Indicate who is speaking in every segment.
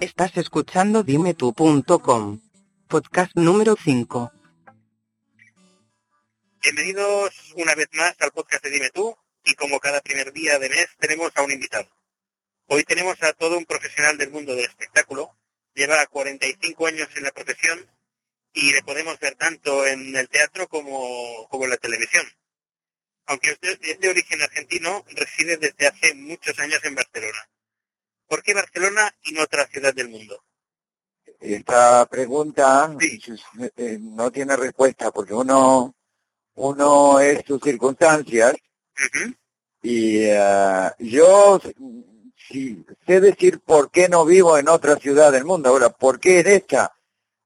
Speaker 1: Estás escuchando dimetú.com. Podcast número 5.
Speaker 2: Bienvenidos una vez más al podcast de Dime Tú y como cada primer día de mes tenemos a un invitado. Hoy tenemos a todo un profesional del mundo del espectáculo, lleva 45 años en la profesión y le podemos ver tanto en el teatro como, como en la televisión. Aunque es de origen argentino, reside desde hace muchos años en Barcelona. ¿Por qué Barcelona y no otra ciudad del mundo?
Speaker 3: Esta pregunta
Speaker 2: Sí.
Speaker 3: eh, no tiene respuesta porque uno, uno es sus circunstancias y eh, yo sí, sé decir por qué no vivo en otra ciudad del mundo. Ahora, ¿por qué en esta?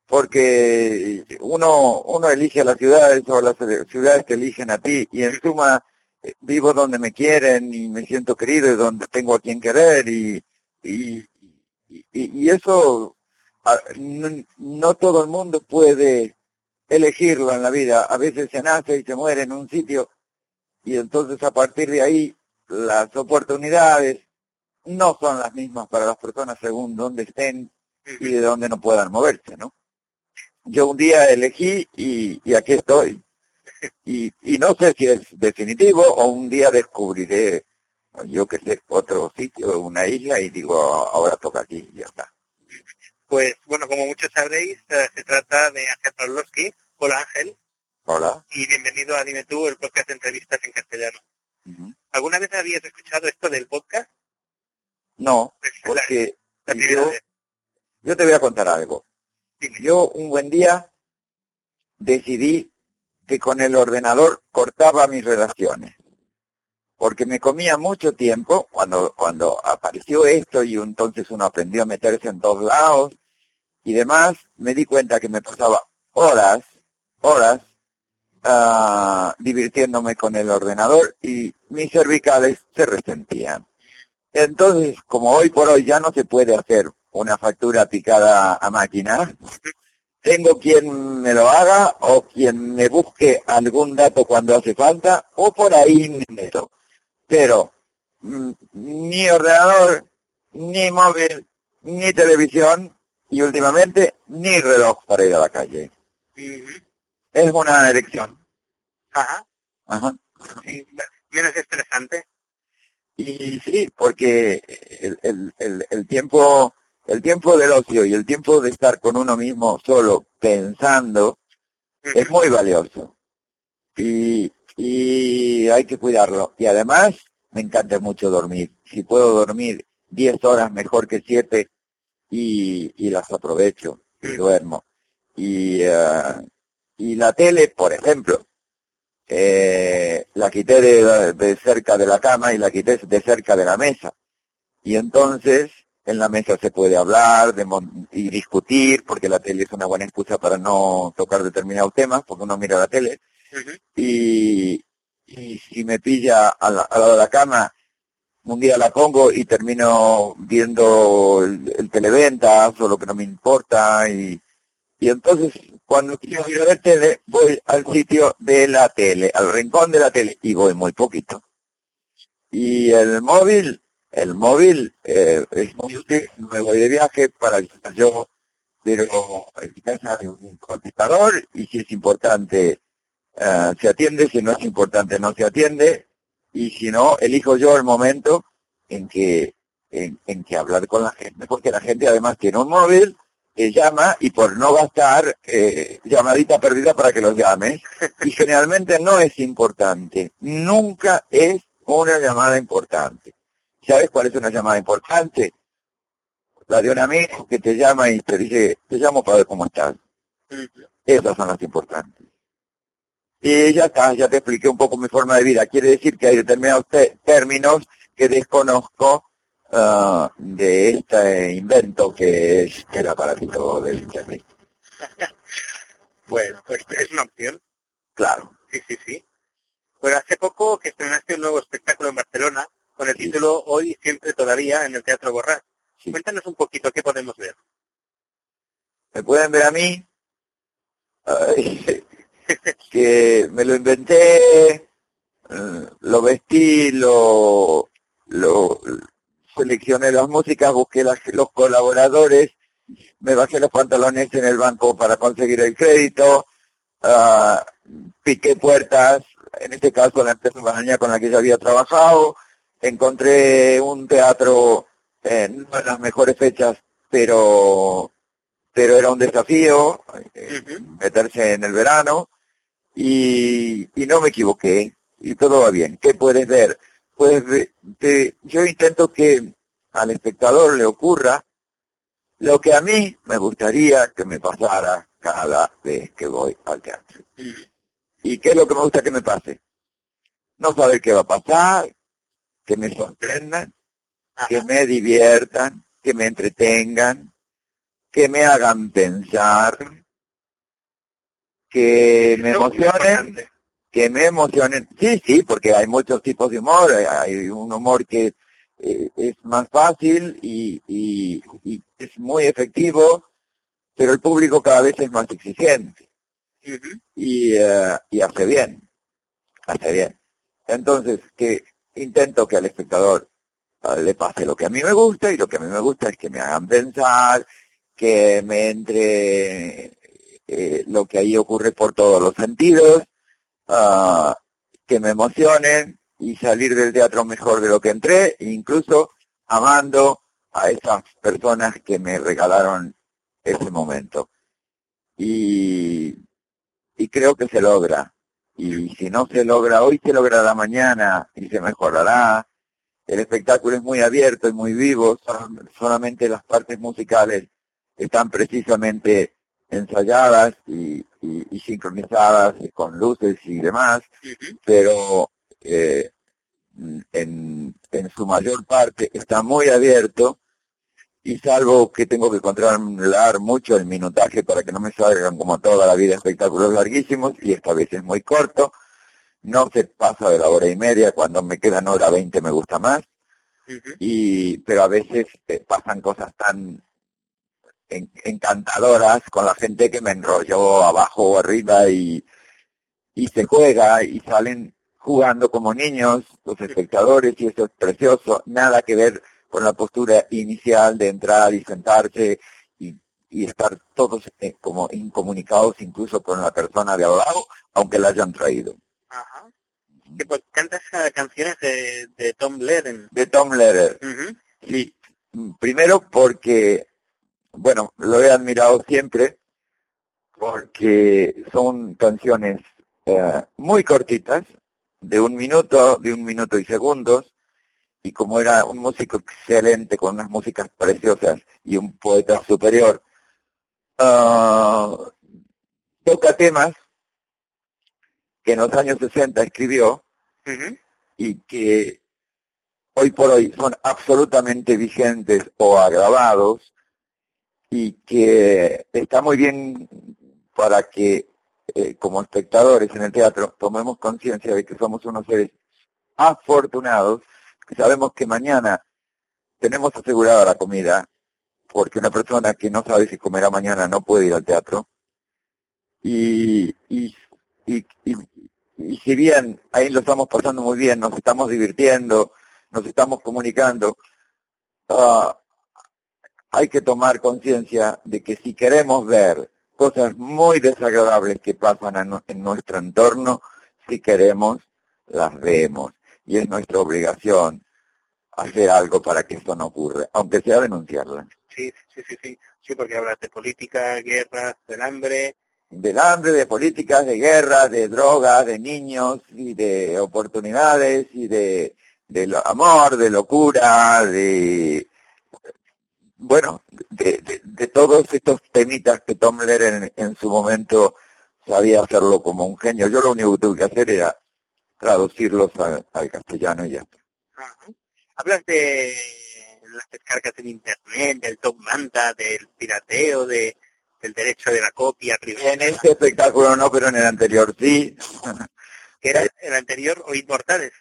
Speaker 3: Porque uno, uno elige a las ciudades o las ciudades te eligen a ti y en suma eh, vivo donde me quieren y me siento querido y donde tengo a quien querer y, y, y, y eso no, no todo el mundo puede elegirlo en la vida. A veces se nace y se muere en un sitio y entonces a partir de ahí las oportunidades no son las mismas para las personas según dónde estén y de dónde no puedan moverse, ¿no? Yo un día elegí y, y aquí estoy. Y, y no sé si es definitivo o un día descubriré, yo que sé, otro sitio, una isla y digo, ahora toca aquí y ya está.
Speaker 2: Pues bueno, como muchos sabréis, eh, se trata de Ángel Pavlovsky. Hola Ángel,
Speaker 3: Hola.
Speaker 2: y bienvenido a Dime Tú, el podcast de entrevistas en castellano. ¿Alguna vez habías escuchado esto del podcast?
Speaker 3: No,
Speaker 2: Pues
Speaker 3: porque
Speaker 2: la
Speaker 3: yo,
Speaker 2: vez.
Speaker 3: yo te voy a contar algo.
Speaker 2: Dime.
Speaker 3: Yo un buen día decidí que con el ordenador cortaba mis relaciones. Porque me comía mucho tiempo cuando, cuando apareció esto y entonces uno aprendió a meterse en todos lados y demás, me di cuenta que me pasaba horas, horas, ah, divirtiéndome con el ordenador y mis cervicales se resentían. Entonces, como hoy por hoy ya no se puede hacer una factura picada a máquina, tengo quien me lo haga o quien me busque algún dato cuando hace falta o por ahí me meto. Pero mm, ni ordenador, ni móvil, ni televisión y últimamente ni reloj para ir a la calle. Es una elección.
Speaker 2: Ajá,
Speaker 3: Ajá.
Speaker 2: sí, menos estresante.
Speaker 3: Y sí, porque el, el, el, el tiempo el tiempo del ocio y el tiempo de estar con uno mismo solo pensando es muy valioso. Y, y hay que cuidarlo. Y además me encanta mucho dormir. Si puedo dormir 10 horas mejor que 7 y, y las aprovecho y duermo. Y, eh, y la tele, por ejemplo, eh, la quité de, de cerca de la cama y la quité de cerca de la mesa. Y entonces en la mesa se puede hablar y discutir, porque la tele es una buena excusa para no tocar determinados temas, porque uno mira la tele. Y, y si me pilla a la- al lado de la cama, un día la pongo y termino viendo el, el televentas o lo que no me importa. Y, y entonces, cuando quiero ir a ver tele, voy al sitio de la tele, al rincón de la tele, y voy muy poquito. Y el móvil, el móvil eh, es muy útil, me voy de viaje para yo, pero en mi casa hay un contestador y si es importante eh, se atiende, si no es importante no se atiende y si no, elijo yo el momento en que en, en que hablar con la gente, porque la gente además tiene un móvil que llama y por no gastar eh, llamadita perdida para que los llames y generalmente no es importante, nunca es una llamada importante. ¿Sabes cuál es una llamada importante? La de un amigo que te llama y te dice, te llamo para ver cómo estás. Esas son las importantes. Y ya está, ya te expliqué un poco mi forma de vida. Quiere decir que hay determinados te- términos que desconozco ah, de este invento que es el aparatito del internet.
Speaker 2: Bueno, pues es una opción.
Speaker 3: Claro.
Speaker 2: Sí, sí, sí. Bueno, hace poco que estrenaste un nuevo espectáculo en Barcelona con el
Speaker 3: Sí.
Speaker 2: título Hoy, siempre, todavía en el Teatro Borrás.
Speaker 3: Sí.
Speaker 2: Cuéntanos un poquito qué podemos ver.
Speaker 3: Me pueden ver a mí, ay, que me lo inventé, eh, lo vestí, lo, lo, seleccioné las músicas, busqué las, los colaboradores, me bajé los pantalones en el banco para conseguir el crédito, ah, piqué puertas, en este caso la empresa Banaña con la que ya había trabajado, encontré un teatro en las mejores fechas, pero pero era un desafío eh, meterse en el verano y, y no me equivoqué y todo va bien. ¿Qué puedes ver? Pues yo intento que al espectador le ocurra lo que a mí me gustaría que me pasara cada vez que voy al teatro. ¿Y qué es lo que me gusta que me pase? No saber qué va a pasar, que me sorprendan, que me diviertan, que me entretengan, que me hagan pensar, que me emocionen, que me emocionen. Sí, sí, porque hay muchos tipos de humor. Hay un humor que eh, es más fácil y, y, es muy efectivo, pero el público cada vez es más exigente. y, uh, y hace bien, hace bien. Entonces, que intento que al espectador uh, le pase lo que a mí me gusta y lo que a mí me gusta es que me hagan pensar, que me entre eh, lo que ahí ocurre por todos los sentidos, uh, que me emocionen y salir del teatro mejor de lo que entré, incluso amando a esas personas que me regalaron ese momento. Y, y creo que se logra. Y si no se logra hoy, se logrará mañana y se mejorará. El espectáculo es muy abierto y muy vivo, solamente las partes musicales están precisamente ensayadas y, y, sincronizadas con luces y demás, pero eh, en, en su mayor parte está muy abierto y salvo que tengo que controlar mucho el minutaje para que no me salgan como toda la vida espectáculos larguísimos y esta vez es muy corto, no se pasa de la hora y media, cuando me quedan hora veinte me gusta más, y pero a veces eh, pasan cosas tan encantadoras con la gente que me enrolló abajo o arriba y, y se juega y salen jugando como niños los espectadores y eso es precioso, nada que ver con la postura inicial de entrar y sentarse y, y estar todos eh, como incomunicados incluso con la persona de al lado, aunque la hayan traído.
Speaker 2: Ajá. pues, cantas canciones de, de Tom Lehrer.
Speaker 3: De Tom Lehrer. Sí, primero porque bueno, lo he admirado siempre porque son canciones eh, muy cortitas, de un minuto, de un minuto y segundos, y como era un músico excelente con unas músicas preciosas y un poeta superior, uh, toca temas que en los años 60 escribió y que hoy por hoy son absolutamente vigentes o agravados y que está muy bien para que eh, como espectadores en el teatro tomemos conciencia de que somos unos seres afortunados, que sabemos que mañana tenemos asegurada la comida, porque una persona que no sabe si comerá mañana no puede ir al teatro. Y, y, y, y, si bien ahí lo estamos pasando muy bien, nos estamos divirtiendo, nos estamos comunicando, uh, hay que tomar conciencia de que si queremos ver cosas muy desagradables que pasan en nuestro entorno, si queremos, las vemos. Y es nuestra obligación hacer algo para que esto no ocurra, aunque sea denunciarla.
Speaker 2: Sí, sí, sí, sí, sí, porque hablas de política, guerras, del hambre.
Speaker 3: Del hambre, de políticas, de guerra, de droga, de niños y de oportunidades y de, de amor, de locura, de bueno, de, de, todos estos temitas que Tom Lehrer en, su momento sabía hacerlo como un genio. Yo lo único que tuve que hacer era traducirlos al castellano y ya está.
Speaker 2: Hablas de las descargas en internet, del top manta, del pirateo, de, del derecho de la copia
Speaker 3: En este espectáculo no, pero en el anterior sí.
Speaker 2: que era el anterior o Inmortales.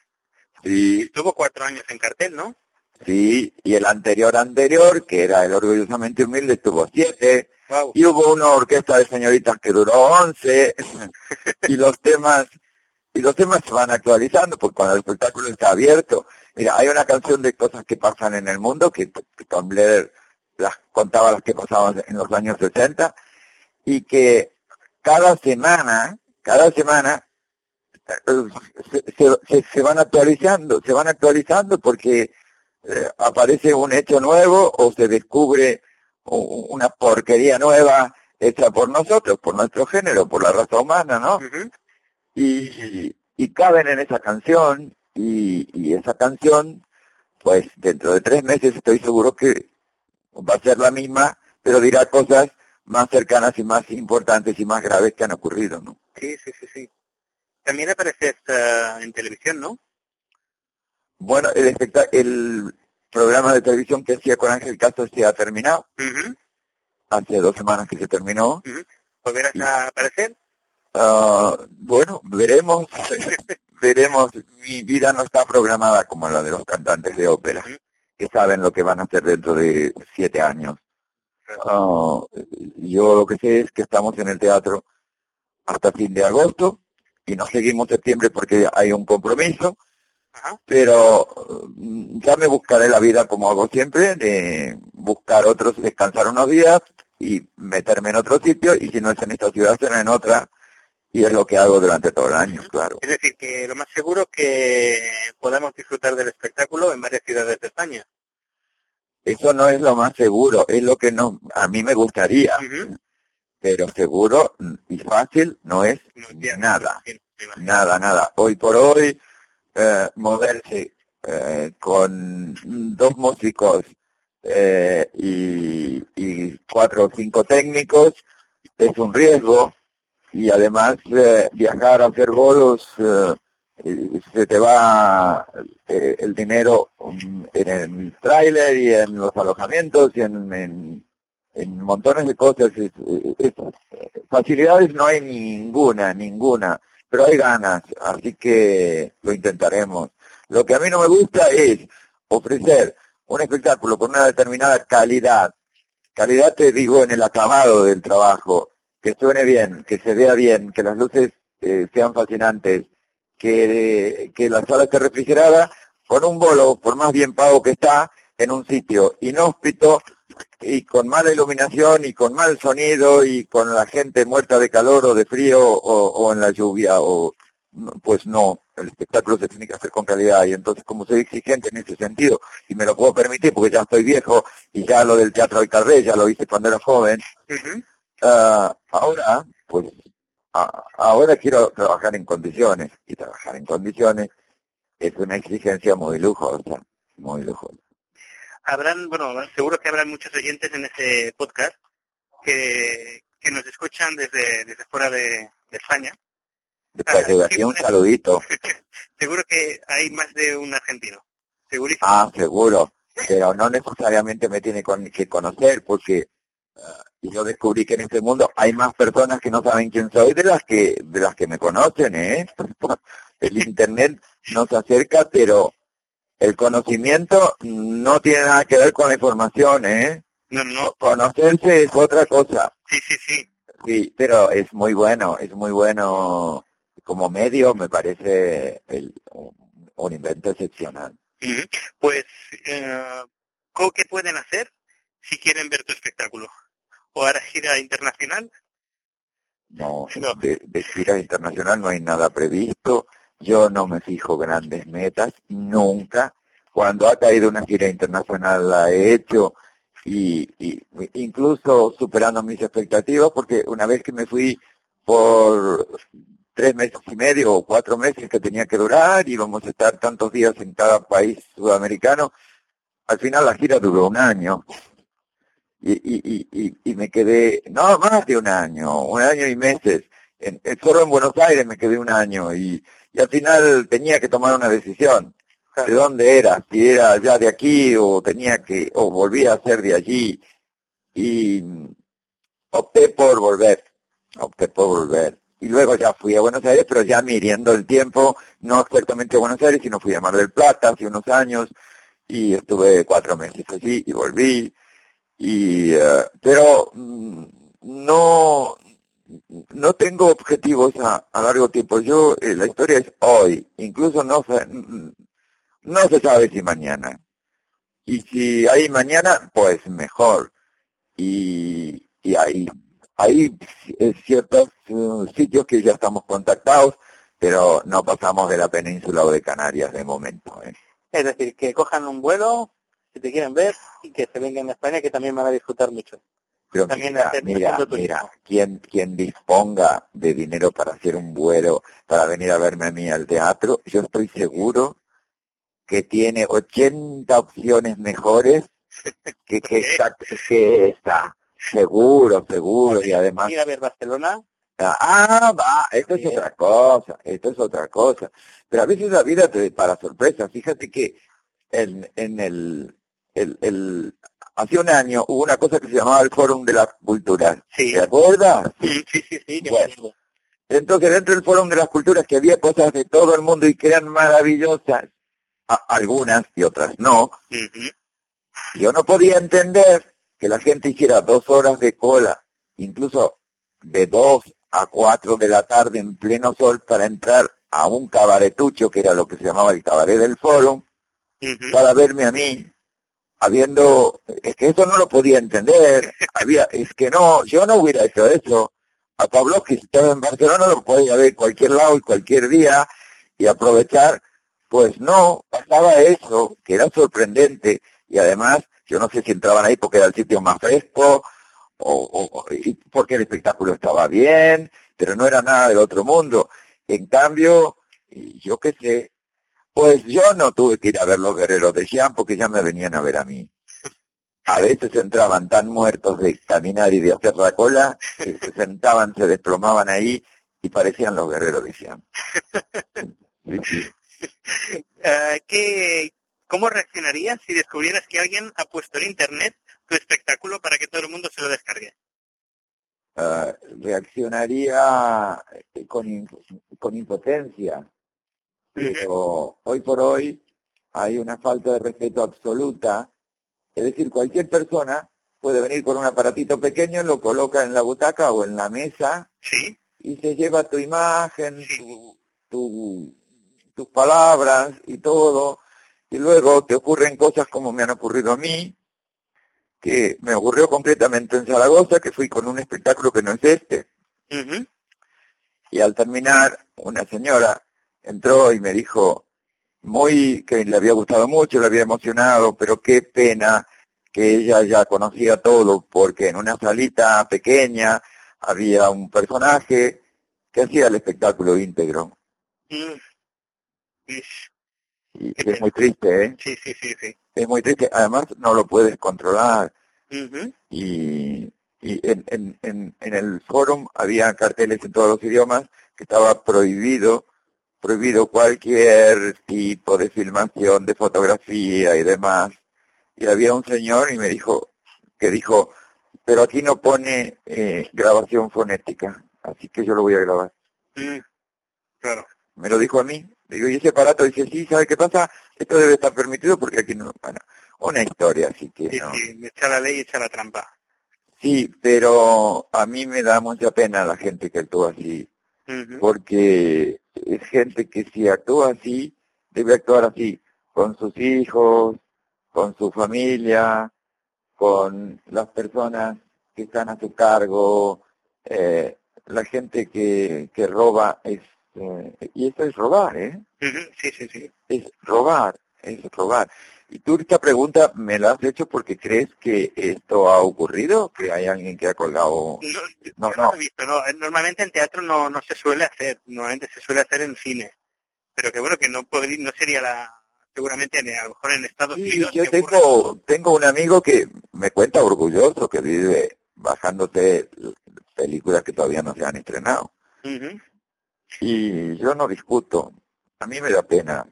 Speaker 3: Sí.
Speaker 2: Estuvo cuatro años en cartel, ¿no?
Speaker 3: Sí, y el anterior anterior, que era el orgullosamente humilde, tuvo siete. Y hubo una orquesta de señoritas que duró once. y los temas, y los temas se van actualizando, porque cuando el espectáculo está abierto, Mira, hay una canción de cosas que pasan en el mundo que, que Tom Blair las contaba las que pasaban en los años 60 y que cada semana, cada semana se, se, se van actualizando, se van actualizando porque eh, aparece un hecho nuevo o se descubre una porquería nueva hecha por nosotros, por nuestro género, por la raza humana, ¿no? y, y, caben en esa canción y, y esa canción, pues dentro de tres meses estoy seguro que va a ser la misma, pero dirá cosas más cercanas y más importantes y más graves que han ocurrido, ¿no?
Speaker 2: Sí, sí, sí, sí. También aparece uh, en televisión, ¿no?
Speaker 3: Bueno, el, el programa de televisión que hacía con Ángel Castro se ha terminado. Hace dos semanas que se terminó.
Speaker 2: ¿Volverás a aparecer?
Speaker 3: Uh, bueno, veremos. veremos. Mi vida no está programada como la de los cantantes de ópera, que saben lo que van a hacer dentro de siete años. Uh, yo lo que sé es que estamos en el teatro hasta fin de agosto y no seguimos septiembre porque hay un compromiso, pero mm, ya me buscaré la vida como hago siempre, de buscar otros, descansar unos días y meterme en otro sitio y si no es en esta ciudad será en otra y es lo que hago durante todo el año, claro.
Speaker 2: Es decir, que lo más seguro es que podamos disfrutar del espectáculo en varias ciudades de España.
Speaker 3: Eso no es lo más seguro, es lo que no, a mí me gustaría, pero seguro y fácil no es nada, nada, nada. Hoy por hoy, eh, moverse eh, con dos músicos eh, y, y, cuatro o cinco técnicos es un riesgo y además eh, viajar a hacer bolos eh, se te va eh, el dinero en el tráiler y en los alojamientos y en, en, montones de cosas. Es, facilidades no hay ninguna, ninguna, pero hay ganas, así que lo intentaremos. Lo que a mí no me gusta es ofrecer un espectáculo con una determinada calidad. Calidad te digo en el acabado del trabajo, que suene bien, que se vea bien, que las luces eh, sean fascinantes, que, que la sala esté refrigerada con un bolo, por más bien pago que está, en un sitio inhóspito y con mala iluminación y con mal sonido y con la gente muerta de calor o de frío o, o en la lluvia o pues no, el espectáculo se tiene que hacer con calidad y entonces como soy exigente en ese sentido y me lo puedo permitir porque ya estoy viejo y ya lo del teatro de carré ya lo hice cuando era joven, uh, ahora pues ahora quiero trabajar en condiciones y trabajar en condiciones es una exigencia muy lujosa, muy lujosa.
Speaker 2: Habrán, bueno, seguro que habrán muchos oyentes en este podcast que, que nos escuchan desde, desde fuera de, de España.
Speaker 3: De aquí un saludito.
Speaker 2: seguro que hay más de un argentino, segurísimo.
Speaker 3: Ah, seguro, pero no necesariamente me tiene que conocer porque y yo descubrí que en este mundo hay más personas que no saben quién soy de las que de las que me conocen, ¿eh? El internet nos acerca, pero el conocimiento no tiene nada que ver con la información, ¿eh?
Speaker 2: No, no.
Speaker 3: Conocerse es otra cosa.
Speaker 2: Sí, sí, sí.
Speaker 3: Sí, pero es muy bueno, es muy bueno como medio, me parece el, un, un invento excepcional.
Speaker 2: Pues, eh, ¿qué pueden hacer si quieren ver tu espectáculo? o ahora gira internacional?
Speaker 3: No, De, de, gira internacional no hay nada previsto. Yo no me fijo grandes metas, nunca. Cuando ha caído una gira internacional la he hecho y, y incluso superando mis expectativas, porque una vez que me fui por tres meses y medio o cuatro meses que tenía que durar, y vamos a estar tantos días en cada país sudamericano, al final la gira duró un año y, y, y, y, me quedé, no, más de un año, un año y meses. En, solo en Buenos Aires me quedé un año y, y al final tenía que tomar una decisión de dónde era, si era ya de aquí o tenía que, o volvía a ser de allí. Y opté por volver, opté por volver. Y luego ya fui a Buenos Aires, pero ya midiendo el tiempo, no exactamente a Buenos Aires, sino fui a Mar del Plata hace unos años y estuve cuatro meses allí y volví y uh, pero mm, no no tengo objetivos a, a largo tiempo yo eh, la historia es hoy incluso no mm, No se sabe si mañana. Y si hay mañana, pues mejor. Y, y hay, hay ciertos uh, sitios que ya estamos contactados, pero no pasamos de la península o de Canarias de momento. ¿eh?
Speaker 2: Es decir, que cojan un vuelo, si te quieren ver, y que se vengan a España, que también van a disfrutar mucho.
Speaker 3: Pero mira, mira, mira, quien, quien disponga de dinero para hacer un vuelo, para venir a verme a mí al teatro, yo estoy seguro que tiene 80 opciones mejores que, que, esta, que esta. Seguro, seguro. Y además...
Speaker 2: Ir a ver Barcelona.
Speaker 3: Ah, va, esto es otra cosa, esto es otra cosa. Pero a veces la vida te para sorpresa. Fíjate que en, en el, el, el, hace un año hubo una cosa que se llamaba el Fórum de las Culturas.
Speaker 2: Sí.
Speaker 3: ¿Te acuerdas?
Speaker 2: Sí, sí, sí. sí
Speaker 3: bueno, entonces dentro del Fórum de las Culturas que había cosas de todo el mundo y que eran maravillosas, algunas y otras no, yo no podía entender que la gente hiciera dos horas de cola, incluso de dos a cuatro de la tarde en pleno sol para entrar a un cabaretucho, que era lo que se llamaba el cabaret del foro, para verme a mí, habiendo, es que eso no lo podía entender, había, es que no, yo no hubiera hecho eso. A Pablo que estaba en Barcelona lo podía ver cualquier lado y cualquier día y aprovechar pues no, pasaba eso, que era sorprendente, y además, yo no sé si entraban ahí porque era el sitio más fresco, o, porque el espectáculo estaba bien, pero no era nada del otro mundo. En cambio, yo qué sé, pues yo no tuve que ir a ver los guerreros de Xi'an porque ya me venían a ver a mí. A veces entraban tan muertos de caminar y de hacer la cola, que se sentaban, se desplomaban ahí y parecían los guerreros de Xi'an.
Speaker 2: uh, ¿qué, ¿Cómo reaccionarías si descubrieras que alguien ha puesto en Internet tu espectáculo para que todo el mundo se lo descargue?
Speaker 3: Uh, reaccionaría eh, con, con impotencia, pero hoy por hoy hay una falta de respeto absoluta. Es decir, cualquier persona puede venir con un aparatito pequeño, lo coloca en la butaca o en la mesa
Speaker 2: ¿Sí?
Speaker 3: y se lleva tu imagen, tu, tu tus palabras y todo, y luego te ocurren cosas como me han ocurrido a mí, que me ocurrió completamente en Zaragoza, que fui con un espectáculo que no es este. Y al terminar, una señora entró y me dijo, muy, que le había gustado mucho, le había emocionado, pero qué pena que ella ya conocía todo, porque en una salita pequeña había un personaje que hacía el espectáculo íntegro.
Speaker 2: Mm.
Speaker 3: Y es muy triste, ¿eh?
Speaker 2: Sí, sí, sí, sí.
Speaker 3: Es muy triste. Además, no lo puedes controlar.
Speaker 2: Uh
Speaker 3: Y, y en, en, en, en el fórum había carteles en todos los idiomas que estaba prohibido prohibido cualquier tipo de filmación, de fotografía y demás. Y había un señor y me dijo, que dijo, pero aquí no pone eh, grabación fonética, así que yo lo voy a grabar.
Speaker 2: Claro.
Speaker 3: Me lo dijo a mí, Digo, y ese aparato dice, sí, ¿sabe qué pasa? Esto debe estar permitido porque aquí no... Bueno, una historia, así que
Speaker 2: sí,
Speaker 3: no.
Speaker 2: Sí, echa la ley y echa la trampa.
Speaker 3: Sí, pero a mí me da mucha pena la gente que actúa así,
Speaker 2: Uh -huh.
Speaker 3: porque es gente que si actúa así, debe actuar así, con sus hijos, con su familia, con las personas que están a su cargo, eh, la gente que, que roba es eh, y eso es robar, ¿eh?
Speaker 2: Sí, sí, sí.
Speaker 3: Es robar, es robar. Y tú esta pregunta me la has hecho porque crees que esto ha ocurrido, que hay alguien que ha colgado...
Speaker 2: No, no, no. Normalmente en teatro no, no se suele hacer, normalmente se suele hacer en cine. Pero que bueno, que no podría, no sería la... Seguramente en, a lo mejor en Estados
Speaker 3: sí,
Speaker 2: Unidos...
Speaker 3: Yo tengo, tengo un amigo que me cuenta orgulloso que vive bajándose películas que todavía no se han estrenado.
Speaker 2: Uh -huh.
Speaker 3: Y yo no discuto. A mí me da pena.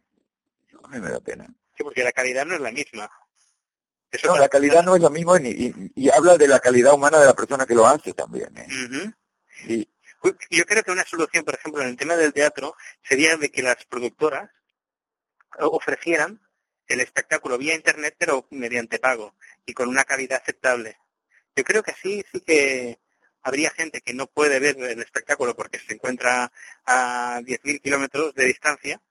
Speaker 3: A mí me da pena.
Speaker 2: Sí, porque la calidad no es la misma.
Speaker 3: Eso no, la calidad no es lo mismo y, y, y, habla de la calidad humana de la persona que lo hace también. ¿eh?
Speaker 2: Uh -huh.
Speaker 3: sí.
Speaker 2: Yo creo que una solución, por ejemplo, en el tema del teatro, sería de que las productoras ofrecieran el espectáculo vía internet, pero mediante pago y con una calidad aceptable. Yo creo que así sí que habría gente que no puede ver el espectáculo porque se encuentra a 10.000 kilómetros de distancia,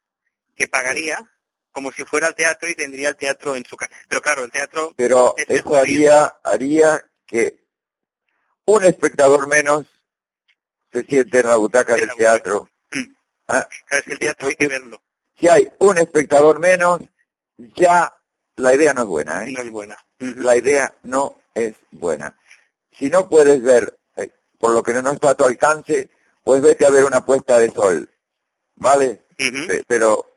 Speaker 2: que pagaría como si fuera el teatro y tendría el teatro en su casa. Pero claro, el teatro...
Speaker 3: Pero eso haría, haría que un espectador menos se siente en la butaca del teatro.
Speaker 2: Mm. Ah, es que el teatro hay que verlo.
Speaker 3: Si hay un espectador menos, ya la idea no es buena. ¿eh?
Speaker 2: No es buena.
Speaker 3: La idea no es buena. Si no puedes ver, eh, por lo que no está a tu alcance, pues vete a ver una puesta de sol. ¿Vale? Pero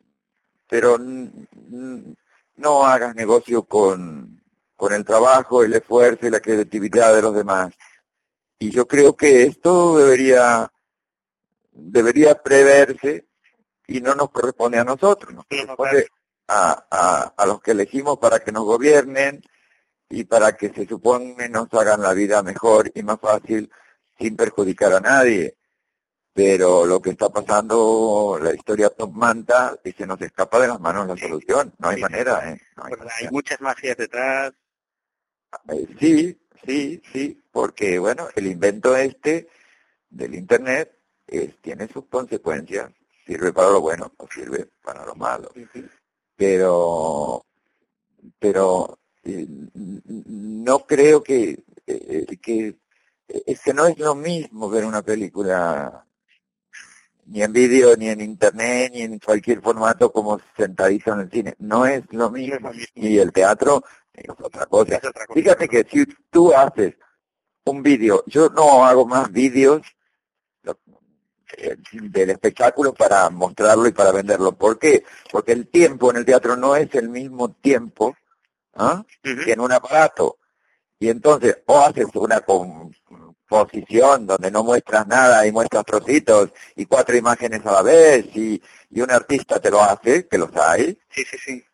Speaker 3: pero no hagas negocio con, con el trabajo, el esfuerzo y la creatividad de los demás. Y yo creo que esto debería, debería preverse y no nos corresponde a nosotros, nos corresponde a, a, a los que elegimos para que nos gobiernen y para que se supone nos hagan la vida mejor y más fácil sin perjudicar a nadie pero lo que está pasando, la historia top manta y se nos escapa de las manos la solución, no hay manera. ¿eh?
Speaker 2: hay, muchas magias detrás.
Speaker 3: Eh, sí, sí, sí, porque bueno, el invento este del Internet es, tiene sus consecuencias, sirve para lo bueno o sirve para lo malo. Pero, pero eh, no creo que, que es que no es lo mismo ver una película ni en vídeo, ni en internet, ni en cualquier formato como sentadito en el cine. No es lo mismo. Y el teatro es otra cosa. Fíjate que si tú haces un vídeo, yo no hago más vídeos eh, del espectáculo para mostrarlo y para venderlo. ¿Por qué? Porque el tiempo en el teatro no es el mismo tiempo ¿ah? que en un aparato. Y entonces, o haces una con posición donde no muestras nada y muestras trocitos y cuatro imágenes a la vez y, y un artista te lo hace, que los hay.
Speaker 2: Sí, sí, sí.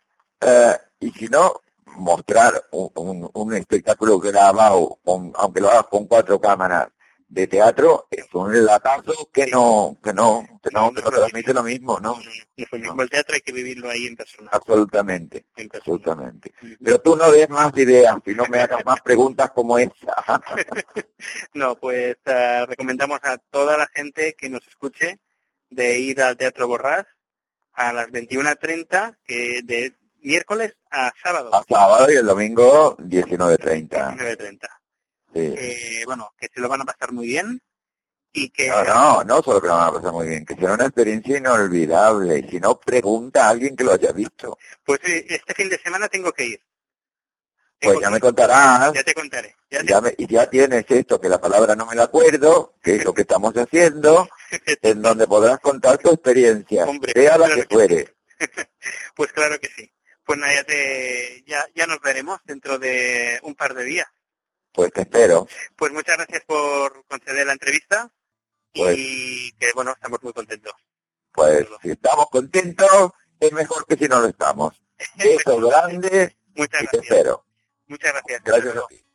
Speaker 3: Eh, y si no, mostrar un, un, espectáculo grabado, con, aunque lo hagas con cuatro cámaras de teatro, es un latazo que no, que no, que no, no, transmite lo mismo, ¿no?
Speaker 2: El teatro hay que vivirlo ahí en persona.
Speaker 3: Absolutamente, absolutamente. Pero tú no des más ideas y no me hagas más preguntas como esa.
Speaker 2: no, pues uh, recomendamos a toda la gente que nos escuche de ir al Teatro Borrás a las 21.30, que de miércoles a sábado.
Speaker 3: A sábado y el domingo 19.30.
Speaker 2: 19.30. Eh, bueno, que se lo van a pasar muy bien y que...
Speaker 3: No, no, no solo que lo van a pasar muy bien, que será una experiencia inolvidable. Y si no, pregunta a alguien que lo haya visto.
Speaker 2: Pues eh, este fin de semana tengo que ir.
Speaker 3: pues ya me contarás.
Speaker 2: Ya te contaré.
Speaker 3: y ya tienes esto, que la palabra no me la acuerdo, que es lo que estamos haciendo, en donde podrás contar tu experiencia, sea la que fuere.
Speaker 2: pues claro que sí. Pues nada, ya, te, ya, ya nos veremos dentro de un par de días.
Speaker 3: Pues te espero.
Speaker 2: Pues muchas gracias por conceder la entrevista pues y que bueno, estamos muy contentos.
Speaker 3: Pues si estamos contentos, es mejor que si no lo estamos. Eso grande
Speaker 2: muchas
Speaker 3: y
Speaker 2: gracias.
Speaker 3: te espero.
Speaker 2: Muchas gracias.
Speaker 3: Gracias a ti.